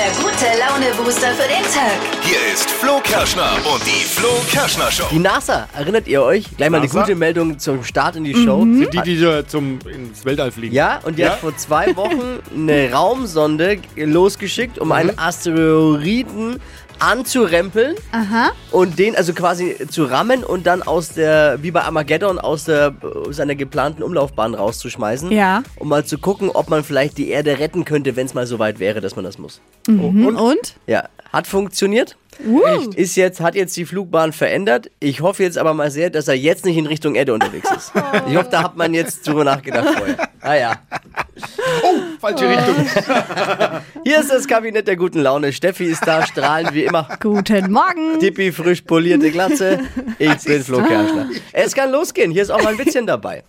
der gute Laune-Booster für den Tag. Hier ist Flo Kerschner und die Flo Kerschner Show. Die NASA, erinnert ihr euch? Gleich mal eine NASA? gute Meldung zum Start in die Show. Die, die da zum, ins Weltall fliegen. Ja, und die Ja? hat vor zwei Wochen eine Raumsonde losgeschickt, um Mhm. einen Asteroiden anzurempeln Aha. und den also quasi zu rammen und dann aus der, wie bei Armageddon, aus der aus seiner geplanten Umlaufbahn rauszuschmeißen. Ja. Um mal zu gucken, ob man vielleicht die Erde retten könnte, wenn es mal so weit wäre, dass man das muss. Mhm. Und? Ja, hat funktioniert. Uh. Ist jetzt, hat jetzt die Flugbahn verändert. Ich hoffe jetzt aber mal sehr, dass er jetzt nicht in Richtung Erde unterwegs ist. Ich hoffe, da hat man jetzt drüber nachgedacht vorher. Ah ja. Falsche Richtung. Hier ist das Kabinett der guten Laune. Steffi ist da, strahlend wie immer. Guten Morgen. Dippi, frisch polierte Glatze. Ich bin Flo Kerschner. Es kann losgehen. Hier ist auch mal ein Witzchen dabei.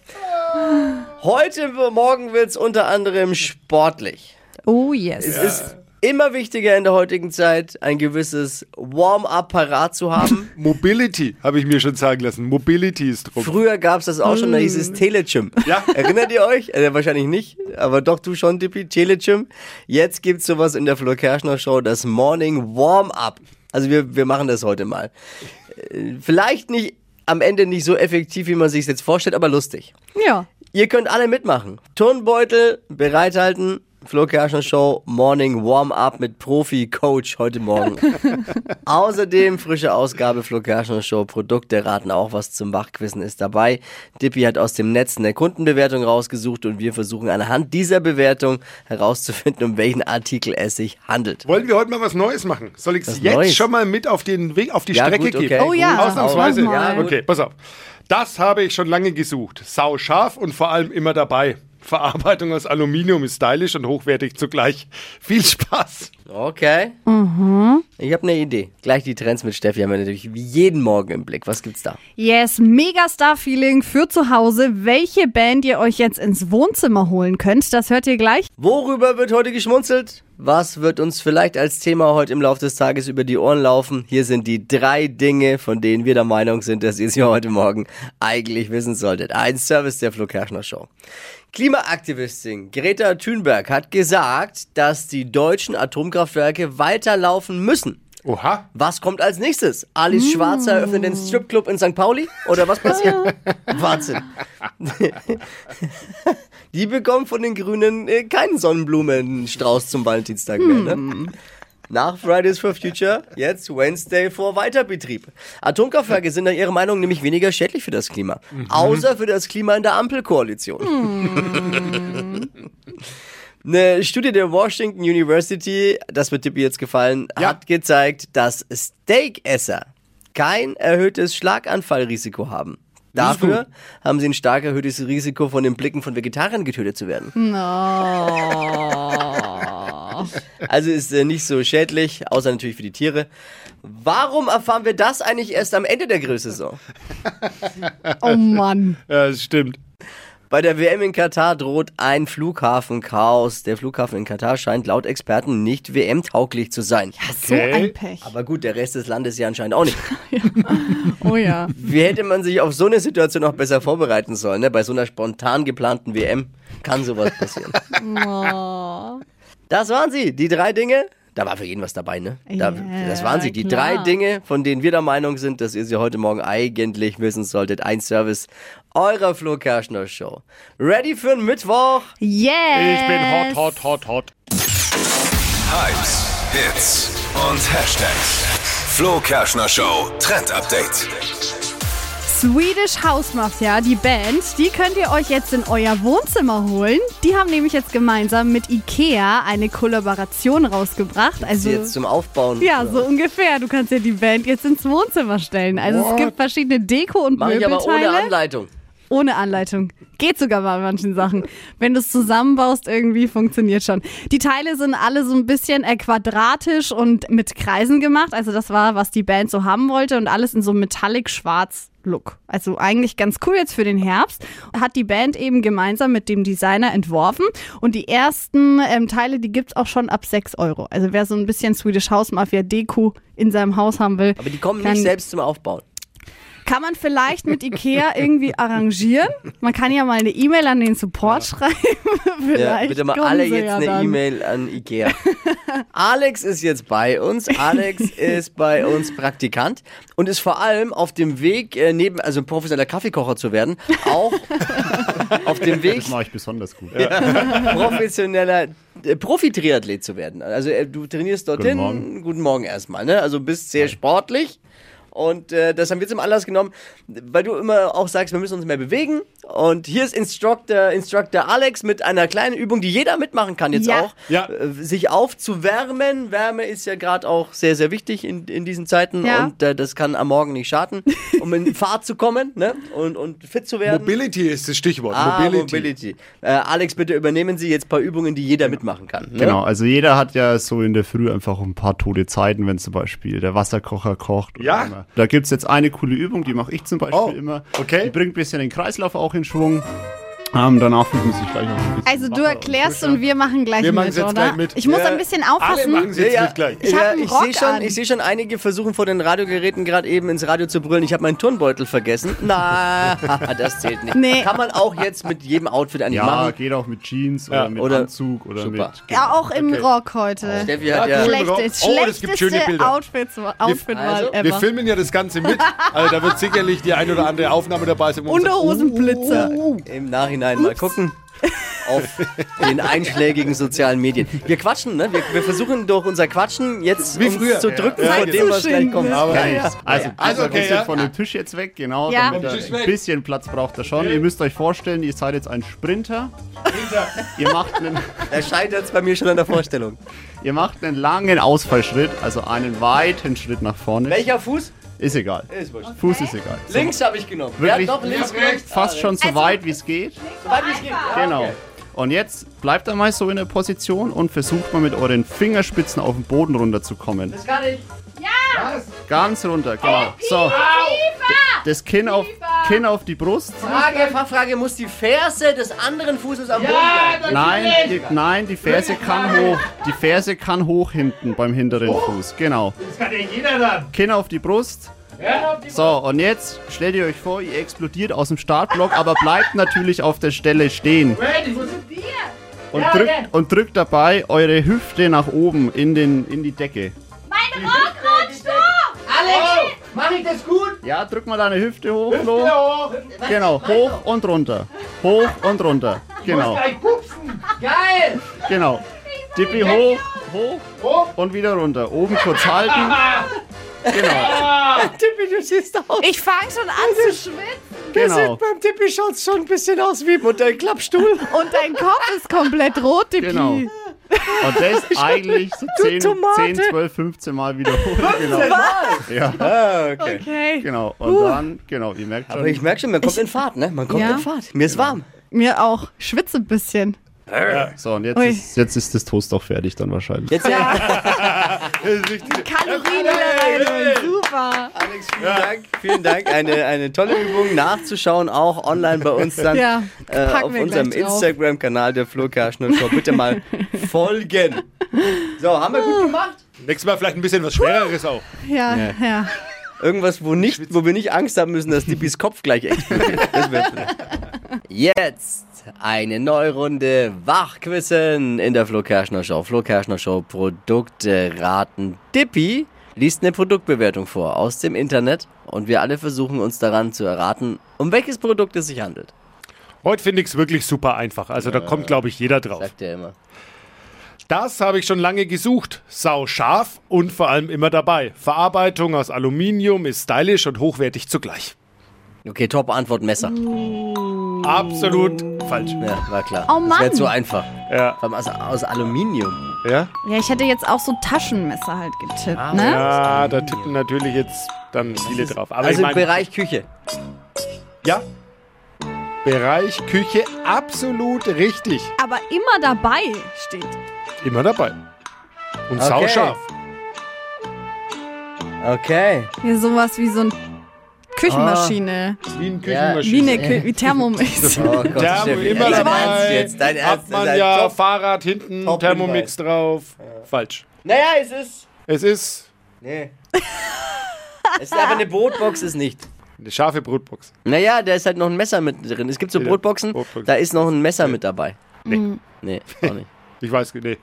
Heute, morgen wird es unter anderem sportlich. Oh yes. Es ist immer wichtiger in der heutigen Zeit, ein gewisses Warm-up parat zu haben. Mobility, habe ich mir schon sagen lassen. Mobility ist drauf. Früher gab es das auch schon, da hieß es Telegym. Ja. Erinnert ihr euch? Äh, wahrscheinlich nicht, aber doch du schon, Dippi, Telegym. Jetzt gibt's sowas in der Flo Kerschner Show, das Morning Warm-up. Also wir, wir machen das heute mal. Äh, Vielleicht nicht am Ende nicht so effektiv, wie man sich jetzt vorstellt, aber lustig. Ja. Ihr könnt alle mitmachen. Turnbeutel bereithalten. Flo Kerschner Show Morning Warm-Up mit Profi-Coach heute Morgen. Außerdem frische Ausgabe Flo Kerschner Show Produkte raten auch was zum Wachquissen ist dabei. Dippy hat aus dem Netz eine Kundenbewertung rausgesucht und wir versuchen anhand dieser Bewertung herauszufinden, um welchen Artikel es sich handelt. Wollen wir heute mal was Neues machen? Soll ich es jetzt Neues? schon mal mit auf den Weg, auf die Ja, Strecke gut, okay. geben? Oh ja, Ausnahmsweise. Ja, okay, pass auf. Das habe ich schon lange gesucht. Sau scharf und vor allem immer dabei. Verarbeitung aus Aluminium ist stylisch und hochwertig zugleich. Viel Spaß. Okay. Ich habe eine Idee. Gleich die Trends mit Steffi haben wir natürlich wie jeden Morgen im Blick. Was gibt's da? Yes, Megastar-Feeling für zu Hause. Welche Band ihr euch jetzt ins Wohnzimmer holen könnt, das hört ihr gleich. Worüber wird heute geschmunzelt? Was wird uns vielleicht als Thema heute im Laufe des Tages über die Ohren laufen? Hier sind die drei Dinge, von denen wir der Meinung sind, dass ihr sie heute Morgen eigentlich wissen solltet. Ein Service der Flo Kerschner Show. Klimaaktivistin Greta Thunberg hat gesagt, dass die deutschen Atomkraftwerke weiterlaufen müssen. Oha. Was kommt als nächstes? Alice Schwarzer eröffnet den Stripclub in St. Pauli? Oder was passiert? Wahnsinn. Die bekommen von den Grünen äh, keinen Sonnenblumenstrauß zum Valentinstag mehr, ne? Nach Fridays for Future, jetzt Wednesday vor Weiterbetrieb. Atomkraftwerke sind nach ihrer Meinung nämlich weniger schädlich für das Klima. Außer für das Klima in der Ampelkoalition. Eine Studie der Washington University, das wird Tippi jetzt gefallen, Ja. hat gezeigt, dass Steakesser kein erhöhtes Schlaganfallrisiko haben. Dafür haben sie ein stark erhöhtes Risiko, von den Blicken von Vegetariern getötet zu werden. Also ist äh, nicht so schädlich, außer natürlich für die Tiere. Warum erfahren wir das eigentlich erst am Ende der Grillsaison? Oh Mann. Ja, das stimmt. Bei der WM in Katar droht ein Flughafenchaos. Der Flughafen in Katar scheint laut Experten nicht WM-tauglich zu sein. So Okay. ein Pech. Aber gut, der Rest des Landes ja anscheinend auch nicht. Oh ja. Wie hätte man sich auf so eine Situation noch besser vorbereiten sollen? Ne? Bei so einer spontan geplanten WM kann sowas passieren. Das waren sie, die drei Dinge. Da war für jeden was dabei, ne? Da, Ja, das waren sie, die klar. drei Dinge, von denen wir der Meinung sind, dass ihr sie heute Morgen eigentlich wissen solltet. Ein Service eurer Flo Kerschner Show. Ready für einen Mittwoch? Yes. Ich bin hot, hot, hot, hot. Hypes, Hits und Hashtags. Flo Kerschner Show Trend Update. Swedish House Mafia, die Band, die könnt ihr euch jetzt in euer Wohnzimmer holen. Die haben nämlich jetzt gemeinsam mit Ikea eine Kollaboration rausgebracht. Also Sie jetzt zum Aufbauen. ja, so ungefähr. Du kannst ja die Band jetzt ins Wohnzimmer stellen. Also es gibt verschiedene Deko und Mach ich aber Möbelteile. ohne Anleitung. Ohne Anleitung. Geht sogar bei manchen Sachen. Wenn du es zusammenbaust, irgendwie funktioniert schon. Die Teile sind alle so ein bisschen äh, quadratisch und mit Kreisen gemacht. Also das war, was die Band so haben wollte und alles in so metallic schwarz Look. Also eigentlich ganz cool jetzt für den Herbst. Hat die Band eben gemeinsam mit dem Designer entworfen. Und die ersten ähm, Teile, die gibt's auch schon ab 6 Euro. Also wer so ein bisschen Swedish House Mafia Deko in seinem Haus haben will, Aber die kommen nicht selbst zum Aufbauen. Kann man vielleicht mit Ikea irgendwie arrangieren? Man kann ja mal eine E-Mail an den Support schreiben. vielleicht Ja, bitte mal alle jetzt ja eine. E-Mail an Ikea. Alex ist jetzt bei uns. Alex ist bei uns Praktikant und ist vor allem auf dem Weg, äh, neben, also professioneller Kaffeekocher zu werden, auch auf dem Weg, Das mache ich besonders gut. professioneller äh, Profi-Triathlet zu werden. Also äh, du trainierst dorthin. Guten Morgen. Guten Morgen erstmal, ne? Also bist sehr sportlich. Und äh, das haben wir zum Anlass genommen, weil du immer auch sagst, wir müssen uns mehr bewegen. Und hier ist Instructor, Instructor Alex mit einer kleinen Übung, die jeder mitmachen kann jetzt Ja. auch. Ja. Äh, sich aufzuwärmen. Wärme ist ja gerade auch sehr, sehr wichtig in, in diesen Zeiten. Ja. Und äh, das kann am Morgen nicht schaden, um in Fahrt zu kommen ne? und, und fit zu werden. Mobility ist das Stichwort. Ah, Mobility. Mobility. Äh, Alex, bitte übernehmen Sie jetzt ein paar Übungen, die jeder mitmachen kann. Ne? Genau, also jeder hat ja so in der Früh einfach ein paar tote Zeiten, wenn zum Beispiel der Wasserkocher kocht. oder Ja. Da gibt's jetzt eine coole Übung, die mache ich zum Beispiel Oh, immer. okay. Die bringt ein bisschen den Kreislauf auch in Schwung. Ähm, danach fühlt man sich gleich auch ein bisschen Also du erklärst frischer. und wir machen gleich Wir mit, jetzt oder? gleich mit. Ich muss Ja. ein bisschen Alle aufpassen. machen sie jetzt mit gleich. Ich ja, ich sehe schon, ich sehe schon einige versuchen vor den Radiogeräten gerade eben ins Radio zu brüllen. Ich habe meinen Turnbeutel vergessen. Na, das zählt nicht. Nee. Kann man auch jetzt mit jedem Outfit eigentlich Ja, machen. geht auch mit Jeans Ja. oder mit Oder- Anzug oder Super. mit. Ja, auch im Rock heute. Steffi hat Ja, ja. Schlechtes, Oh, das gibt schöne schlechteste Bilder. Outfits, Outfitwahl Also, ever. Wir filmen ja das Ganze mit. Also da wird sicherlich die ein oder andere Aufnahme dabei sein. Unterhosenblitzer. im Nachhinein mal gucken. Auf den einschlägigen sozialen Medien. Wir quatschen, ne? Wir, wir versuchen durch unser Quatschen jetzt Wie uns früher. zu drücken Ja, von ja, dem, was gleich kommt. Aber Also, also Also, okay, bisschen ja. von dem Tisch jetzt weg, genau. Ja. Damit er ein bisschen Platz braucht er schon. Ihr müsst euch vorstellen, ihr seid jetzt ein Sprinter. ihr, macht einen, Er scheitert jetzt bei mir schon an der Vorstellung. ihr macht einen langen Ausfallschritt, also einen weiten Schritt nach vorne. Welcher Fuß? Ist egal. Ist wurscht. Fuß ist egal. So, Links habe ich genommen. Wirklich? noch links Ja, genommen? fast schon so weit wie es geht. Soweit wie es geht. Ja, Genau. okay. Und jetzt bleibt einmal so in der Position und versucht mal mit euren Fingerspitzen auf den Boden runterzukommen. Das kann ich. Ganz runter, genau. So. Das Kinn auf, Kinn auf die Brust. Frage, Fachfrage, muss die Ferse des anderen Fußes am Boden bleiben? Nein, die, nein, die Ferse kann hoch. Die Ferse kann hoch hinten beim hinteren Fuß. Genau. Das kann ja jeder dann. Kinn auf die Brust. So, und jetzt stellt ihr euch vor, ihr explodiert aus dem Startblock, aber bleibt natürlich auf der Stelle stehen. Und drückt, und drückt dabei eure Hüfte nach oben in, den, in die Decke. Mein Rock mach ich das gut? Ja, drück mal deine Hüfte hoch, Flo. Genau, hoch und runter. Hoch und runter. Genau, Geil! genau. Dippi hoch, hoch und wieder runter. Oben kurz halten. Genau, Tippi, du siehst aus. Ich fange schon an zu schwitzen genau. Beim Tippi schaut schon ein bisschen aus wie einem Klappstuhl. und dein Kopf ist komplett rot, Dippi. Genau. Und das eigentlich so 10, Tomate. 10, 12, 15 Mal wiederholen. Genau. Ja, Ah, okay. Okay. genau. Und dann, genau, ihr merkt schon. Aber ich merke schon, man kommt in Fahrt, ne? Man kommt Ja. in Fahrt. Mir ist warm. Mir auch. Schwitze ein bisschen. So, und jetzt Ui. ist, jetzt ist das Toast auch fertig dann wahrscheinlich. Jetzt ja. Kalorien wieder rein. Super. Alex, vielen Dank. Vielen Dank. Eine, eine tolle Übung nachzuschauen, auch online bei uns dann Ja, äh, auf unserem. Instagram-Kanal der Flo Kerschner Show. Bitte mal folgen. So, haben wir gut gemacht? Nächstes Mal vielleicht ein bisschen was Schwereres auch. Ja, ja. Irgendwas, wo, nicht, wo wir nicht Angst haben müssen, dass Dippis Kopf gleich explodiert. Das. Jetzt eine neue Runde Wachquissen in der Flo Kerschner Show. Flo Kerschner Show Produkte raten. Dippi liest eine Produktbewertung vor aus dem Internet und wir alle versuchen uns daran zu erraten, um welches Produkt es sich handelt. Heute finde ich es wirklich super einfach. Also da kommt, glaube ich, jeder drauf. Sagt er immer. Das habe ich schon lange gesucht. Sau scharf und vor allem immer dabei. Verarbeitung aus Aluminium ist stylisch und hochwertig zugleich. Okay, Top-Antwort Messer. Absolut falsch. Ja, war klar. Oh Das wäre Mann. zu einfach. Ja. Vor allem aus, aus Aluminium. Ja? Ja, ich hätte jetzt auch so Taschenmesser halt getippt, Ah, ne? Ja, da tippen natürlich jetzt dann viele drauf. Aber Also ich im meine, Bereich Küche. ja. Bereich Küche absolut richtig. Aber immer dabei steht. Immer dabei. Und Okay. sauscharf. Okay. Hier sowas wie so eine Küchenmaschine. Wie ein Ja. Küchenmaschine. Wie eine Kü wie Thermomix. Oh Gott, Thermo immer ey, dabei. Jetzt, dein Ernst, Hat man ja Top. Fahrrad hinten, Top Thermomix drauf. Falsch. Naja, es ist. Es ist Nee. es ist aber eine Brotbox, ist nicht. Eine scharfe Brotbox. Naja, da ist halt noch ein Messer mit drin. Es gibt so Ja, Brotboxen, Brotboxen. da ist noch ein Messer mit dabei. Nee. Nee, auch nicht. Ich weiß, nee.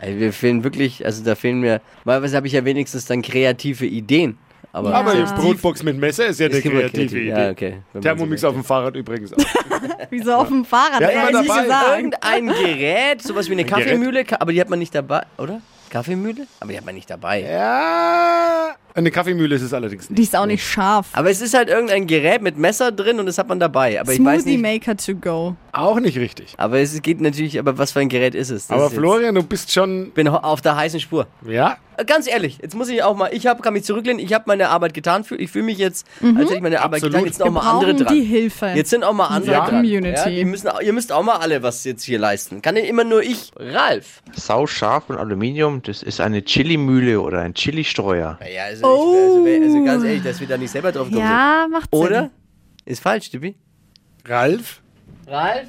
Also wir fehlen wirklich, also da fehlen mir, weil habe ich ja wenigstens dann kreative Ideen. Aber, Ja. Aber die. Brotbox mit Messer ist ja eine kreative kreativ. Idee. Ja, okay. Thermomix so auf dem Fahrrad übrigens auch. Wieso auf dem Fahrrad? Ja, immer dabei. gesagt. Irgendein Gerät, sowas wie eine Ein? Kaffeemühle, ka- aber die hat man nicht dabei, oder? Kaffeemühle? Aber die hat man nicht dabei. ja. Eine Kaffeemühle ist es allerdings nicht. Die ist auch nicht scharf. Aber es ist halt irgendein Gerät mit Messer drin und das hat man dabei. Aber ich weiß Smoothie nicht. Maker to go. Auch nicht richtig. Aber es geht natürlich, aber was für ein Gerät ist es? Das Aber ist Florian, du bist schon. Ich bin auf der heißen Spur. Ja? Äh, Ganz ehrlich, jetzt muss ich auch mal, ich hab, kann mich zurücklehnen, ich habe meine Arbeit getan, ich fühle mich jetzt, als hätte ich meine Arbeit Absolut. getan, jetzt sind auch Wir mal andere dran. die Hilfe. Jetzt sind auch mal andere Unserer dran. Community. Ja, die müssen, auch- ihr müsst auch mal alle was jetzt hier leisten. Kann nicht immer nur ich. Ralf. Sauscharf und Aluminium, das ist eine Chili-Mühle oder ein Chili-Streuer. Ja, also, ich, also, also ganz ehrlich, dass wir da nicht selber drauf kommen. ja, macht Sinn. Oder? Ist falsch, Tippi. Ralf Ralf?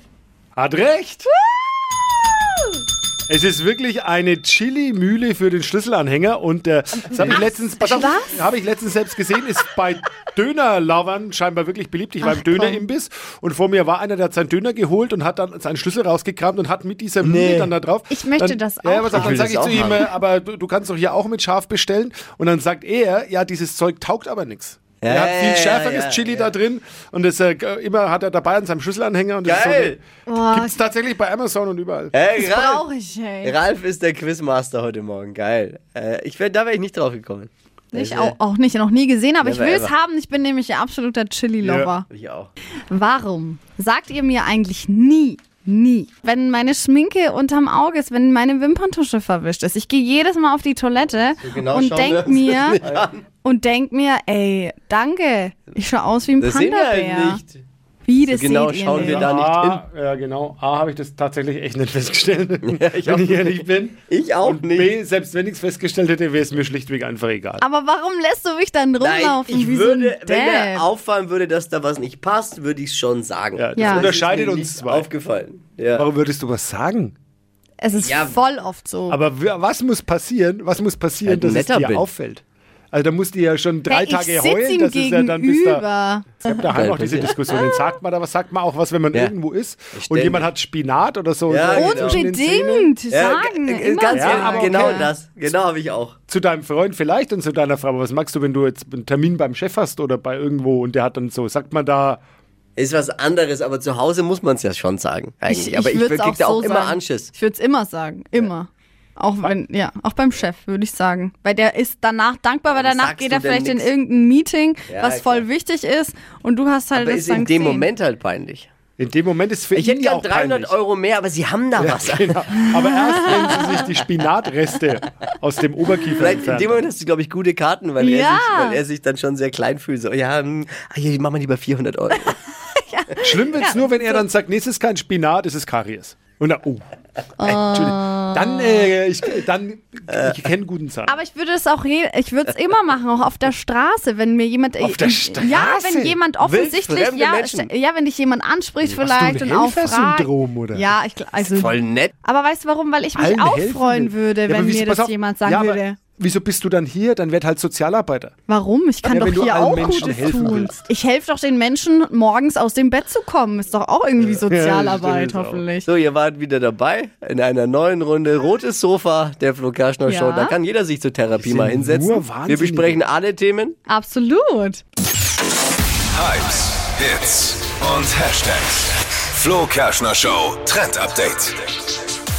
hat recht. Es ist wirklich eine Chili-Mühle für den Schlüsselanhänger und äh, das habe ich letztens, pass auf, Was? habe ich letztens selbst gesehen, ist bei Dönerlovern scheinbar wirklich beliebt. Ich war Ach, im Dönerimbiss und vor mir war einer, der hat seinen Döner geholt und hat dann seinen Schlüssel rausgekramt und hat mit dieser Mühle Nee. dann da drauf. Ich möchte dann, das Ja, auch haben. dann Ich sage ich zu ihm, äh, haben. aber du, du kannst doch hier auch mit scharf bestellen. Und dann sagt er, ja, dieses Zeug taugt aber nichts. Ja, er hat viel schärferes ja, Chili ja. da drin und das äh, immer hat er dabei an seinem Schlüsselanhänger. Und das Geil. Ist so, Gibt es tatsächlich bei Amazon und überall. Hey, Das Ralf. brauche ich, hey. Ralf ist der Quizmaster heute Morgen. Geil. Äh, ich wär, da wäre ich nicht drauf gekommen. Ich auch, auch nicht, noch nie gesehen, aber ich will es haben. Ich bin nämlich ein absoluter Chili-Lover. Ich auch. Warum sagt ihr mir eigentlich nie, nie, wenn meine Schminke unterm Auge ist, wenn meine Wimperntusche verwischt ist? Ich gehe jedes Mal auf die Toilette genau und schauen wir denk uns mir das. Und denk mir, ey, danke, ich schaue aus wie ein Das sehen wir Panda-Bär. halt nicht. Wie das genau seht schauen wir da nicht A, ja, genau. A, habe ich das tatsächlich echt nicht festgestellt, ich auch wenn ich ehrlich bin. Ich auch Und nicht. B, selbst wenn ich es festgestellt hätte, wäre es mir schlichtweg einfach egal. Aber warum lässt du mich dann Nein, rumlaufen ich wie würde, so wenn mir auffallen würde, dass da was nicht passt, würde ich es schon sagen. Ja, das Ja. unterscheidet mir uns zwei. aufgefallen. Ja. Warum würdest du was sagen? Es ist Ja. voll oft so. Aber was muss passieren, was muss passieren, Halt dass es dir bin. auffällt? Also da musst du ja schon drei Hey, Tage ich heulen, das ist ja dann bis da. gegenüber. Es gab daheim Ja, auch diese. Diskussionen. Sagt man da was, sagt man auch was, wenn man Ja. irgendwo ist und jemand hat Spinat oder so. Ja, so genau. Unbedingt Ja, sagen. immer ganz Ja, aber genau okay. das. Genau habe ich auch. Zu deinem Freund vielleicht und zu deiner Frau. Aber was magst du, wenn du jetzt einen Termin beim Chef hast oder bei irgendwo und der hat dann so, sagt man da, Ist was anderes, aber zu Hause muss man es ja schon sagen. Eigentlich. aber ich, würd's krieg da auch immer sagen. Anschiss. Ich würde es immer sagen. Immer. Auch wenn, ja, auch beim Chef, würde ich sagen. Weil der ist danach dankbar, weil danach geht er vielleicht in nix? irgendein Meeting, Ja, was voll klar. wichtig ist und du hast halt Aber das ist dann in dem gesehen. Moment halt peinlich. in dem Moment ist für Ich ihn hätte ja auch 300 peinlich. Euro mehr, aber sie haben da was. Genau. Aber erst wenn sie sich die Spinatreste aus dem Oberkiefer Vielleicht in entfernen. dem Moment hast du, glaube ich, gute Karten, weil, er Ja. sich, weil er sich dann schon sehr klein fühlt. So, ja, hm, ah, hier, mach mal lieber 400 Euro. Schlimm wird es nur, wenn er dann sagt, nee, es ist kein Spinat, es ist Karies. Und dann, oh. Entschuldigung. Dann, äh, ich, dann, ich kenne guten Zahn. Aber ich würde es auch, je- ich würde es immer machen, auch auf der Straße, wenn mir jemand, Auf der Straße? ja, wenn jemand offensichtlich, ja, Menschen? ja, wenn dich jemand anspricht Hast du vielleicht ein und auch fragt. Oder? Ja, ich also, Voll nett. aber weißt du warum? Weil ich mich Allen auch helfen freuen würde, Ja, wenn mir das jemand sagen ja, aber würde. Wieso bist du dann hier? Dann werd halt Sozialarbeiter. Warum? Ich kann Ja, doch hier allen auch Menschen Gutes helfen tun. willst. Ich helfe doch den Menschen, morgens aus dem Bett zu kommen. Ist doch auch irgendwie Sozialarbeit, stimmt, ist auch. hoffentlich. So, ihr wart wieder dabei in einer neuen Runde Rotes Sofa der Flo Kerschner Show. Ja. Da kann jeder sich zur Therapie mal hinsetzen. Wir besprechen alle Themen. Absolut. Hypes, Hits und Hashtags. Flo Kerschner Show Trend Update.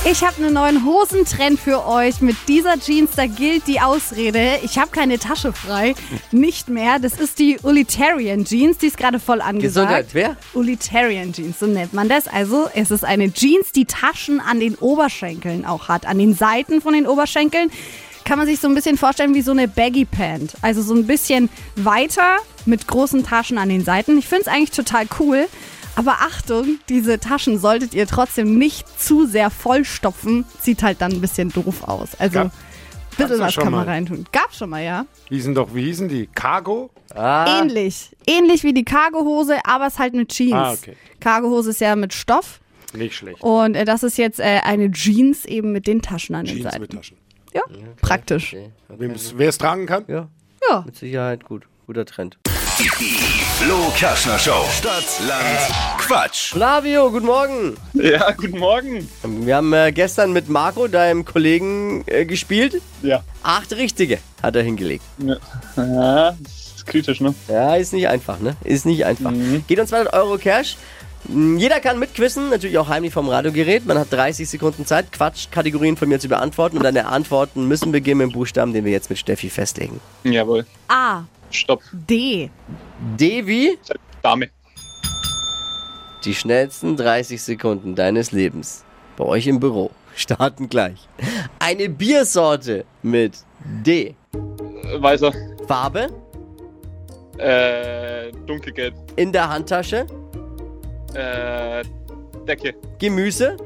Ich habe einen neuen Hosentrend für euch. Mit dieser Jeans, da gilt die Ausrede, ich habe keine Tasche frei. Nicht mehr. Das ist die Utilitarian Jeans, die ist gerade voll angesagt. Gesundheit, wer? Utilitarian Jeans, so nennt man das. Also es ist eine Jeans, die Taschen an den Oberschenkeln auch hat. An den Seiten von den Oberschenkeln kann man sich so ein bisschen vorstellen wie so eine Baggy Pant. Also so ein bisschen weiter mit großen Taschen an den Seiten. Ich finde es eigentlich total cool. Aber Achtung, diese Taschen solltet ihr trotzdem nicht zu sehr vollstopfen. Sieht halt dann ein bisschen doof aus. Also ein bisschen was schon kann man mal. reintun. Gab schon mal, ja. Hießen doch, wie hießen die? Cargo? Ah, Ähnlich. Ähnlich wie die Cargohose, aber es ist halt mit Jeans. Ah, okay. Cargohose ist ja mit Stoff. Nicht schlecht. Und äh, das ist jetzt äh, eine Jeans eben mit den Taschen an den Jeans Seiten. mit Taschen. Ja, praktisch. okay. Wer es tragen kann? Ja, Ja. mit Sicherheit gut. Guter Trend. Die Flo Kerschner Show. Stadt, Land, Quatsch. Flavio, guten Morgen. Ja, guten Morgen. Wir haben äh, gestern mit Marco, deinem Kollegen, äh, gespielt. Ja. Acht richtige hat er hingelegt. Ja, das ist kritisch, ne? Ja, ist nicht einfach, ne? Ist nicht einfach. Geht uns 200 Euro Cash. Mm, Jeder kann mitquissen, natürlich auch heimlich vom Radiogerät. Man hat 30 Sekunden Zeit, Quatschkategorien von mir zu beantworten. Und deine Antworten müssen beginnen mit dem Buchstaben, den wir jetzt mit Steffi festlegen. Jawohl. A, Stopp. D, D wie Dame. die schnellsten 30 Sekunden deines Lebens. Bei euch im Büro. Starten gleich. Eine Biersorte mit D. Äh, Weißer. Farbe Äh, dunkelgelb. in der Handtasche. Äh, Decke. Gemüse.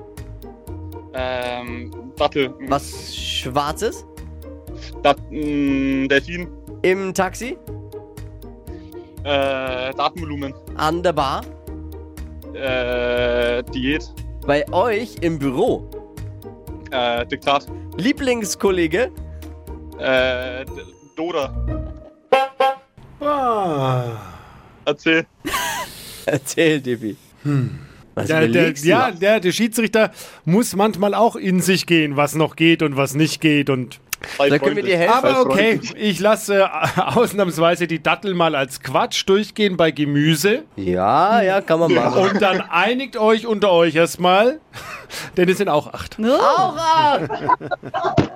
Ähm, Dattel. Was Schwarzes. Dat, mh, Delfin. Im Taxi. Äh, Datenvolumen. An der Bar. Äh, Diät. Bei euch im Büro. Äh, Diktat. Lieblingskollege. Äh, Doda. Erzähl. Erzähl, Dippi. Was Der, der, ja, der, der Schiedsrichter muss manchmal auch in sich gehen, was noch geht und was nicht geht. Und Da können wir dir helfen. aber okay, ich lasse äh, ausnahmsweise die Dattel mal als Quatsch durchgehen bei Gemüse. Ja, ja, kann man machen. Und dann einigt euch unter euch erstmal, denn es sind auch acht. Auch ab!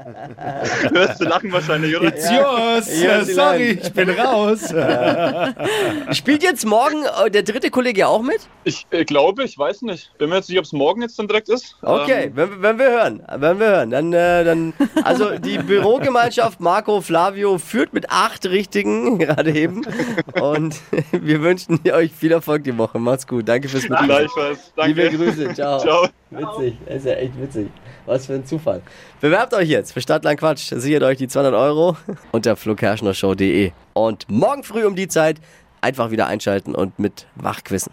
Hörst du lachen wahrscheinlich, oder? It's yours. Ja, Sorry, ich bin raus. Spielt jetzt morgen äh, der dritte Kollege auch mit? Ich äh, glaube, ich weiß nicht. Bin mir jetzt nicht, ob es morgen jetzt dann direkt ist. Okay, Ähm, wenn, wenn wir hören, wenn wir hören, dann, äh, dann, also die Bürogemeinschaft Marco Flavio führt mit acht Richtigen gerade eben und wir wünschen euch viel Erfolg die Woche. Macht's gut, danke fürs Mitmachen. gleichfalls. Danke. Liebe Grüße, ciao. Ciao. Witzig, das ist ja echt witzig. Was für ein Zufall. Bewerbt euch jetzt für Stadtland Quatsch. Sichert euch die 200 Euro unter flokerschnershow.de. Und morgen früh um die Zeit einfach wieder einschalten und mit wachquissen.